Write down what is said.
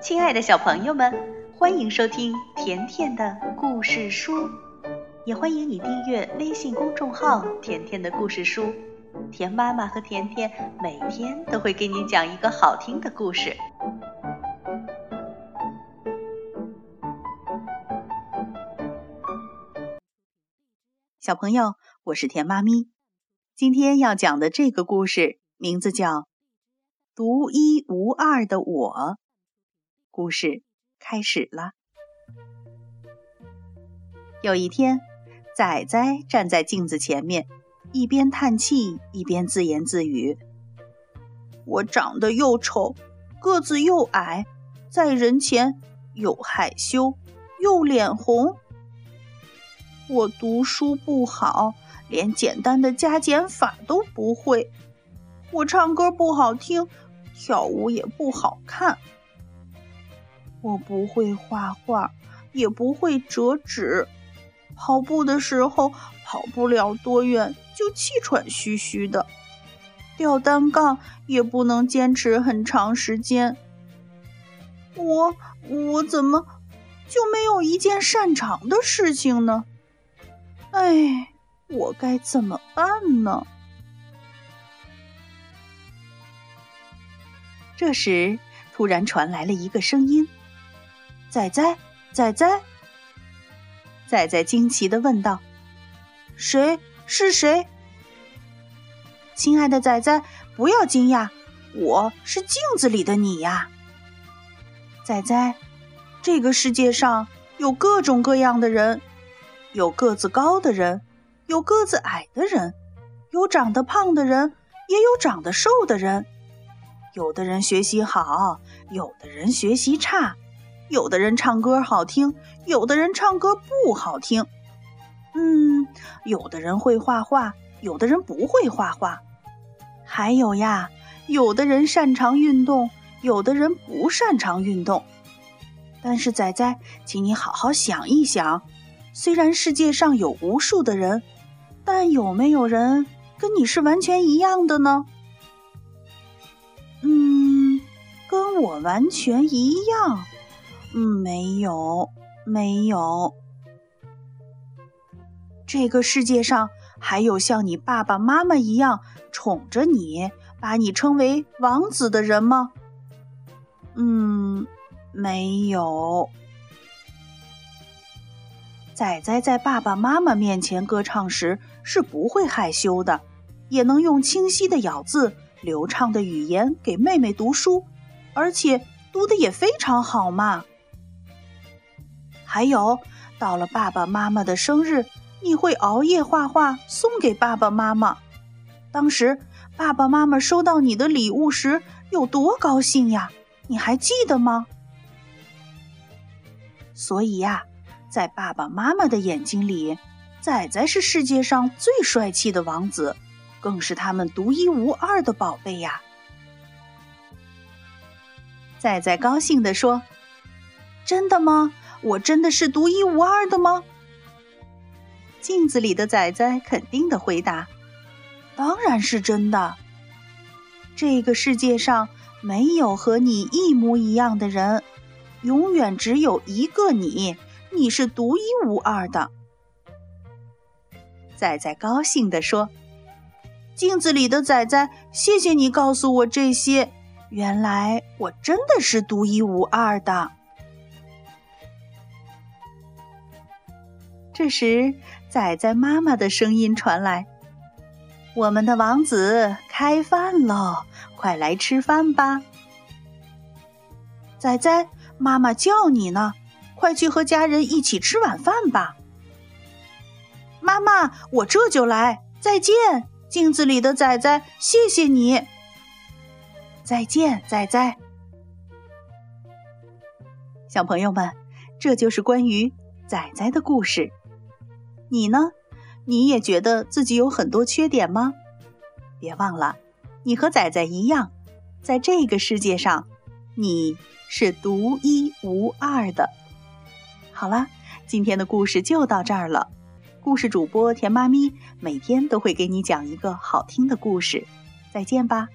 亲爱的小朋友们，欢迎收听甜甜的故事书，也欢迎你订阅微信公众号“甜甜的故事书”。甜妈妈和甜甜每天都会给你讲一个好听的故事。小朋友，我是甜妈咪，今天要讲的这个故事名字叫《独一无二的我》。故事开始了。有一天，仔仔站在镜子前面，一边叹气，一边自言自语：“我长得又丑，个子又矮，在人前又害羞又脸红。我读书不好，连简单的加减法都不会。我唱歌不好听，跳舞也不好看。”我不会画画，也不会折纸，跑步的时候跑不了多远就气喘吁吁的，吊单杠也不能坚持很长时间。我我怎么就没有一件擅长的事情呢？哎，我该怎么办呢？这时，突然传来了一个声音。仔仔，仔仔，仔仔惊奇的问道：“谁？是谁？”亲爱的仔仔，不要惊讶，我是镜子里的你呀。仔仔，这个世界上有各种各样的人，有个子高的人，有个子矮的人，有长得胖的人，也有长得瘦的人。有的人学习好，有的人学习差。有的人唱歌好听，有的人唱歌不好听。嗯，有的人会画画，有的人不会画画。还有呀，有的人擅长运动，有的人不擅长运动。但是仔仔，请你好好想一想，虽然世界上有无数的人，但有没有人跟你是完全一样的呢？嗯，跟我完全一样。嗯，没有，没有。这个世界上还有像你爸爸妈妈一样宠着你，把你称为王子的人吗？嗯，没有。仔仔在爸爸妈妈面前歌唱时是不会害羞的，也能用清晰的咬字、流畅的语言给妹妹读书，而且读的也非常好嘛。还有，到了爸爸妈妈的生日，你会熬夜画画送给爸爸妈妈。当时爸爸妈妈收到你的礼物时有多高兴呀？你还记得吗？所以呀，在爸爸妈妈的眼睛里，仔仔是世界上最帅气的王子，更是他们独一无二的宝贝呀。仔仔高兴地说：“真的吗？”我真的是独一无二的吗？镜子里的仔仔肯定的回答：“当然是真的。这个世界上没有和你一模一样的人，永远只有一个你，你是独一无二的。”仔仔高兴地说：“镜子里的仔仔，谢谢你告诉我这些，原来我真的是独一无二的。”这时，仔仔妈妈的声音传来：“我们的王子开饭喽，快来吃饭吧！”仔仔，妈妈叫你呢，快去和家人一起吃晚饭吧。妈妈，我这就来。再见，镜子里的仔仔，谢谢你。再见，仔仔。小朋友们，这就是关于仔仔的故事。你呢？你也觉得自己有很多缺点吗？别忘了，你和仔仔一样，在这个世界上，你是独一无二的。好了，今天的故事就到这儿了。故事主播甜妈咪每天都会给你讲一个好听的故事。再见吧。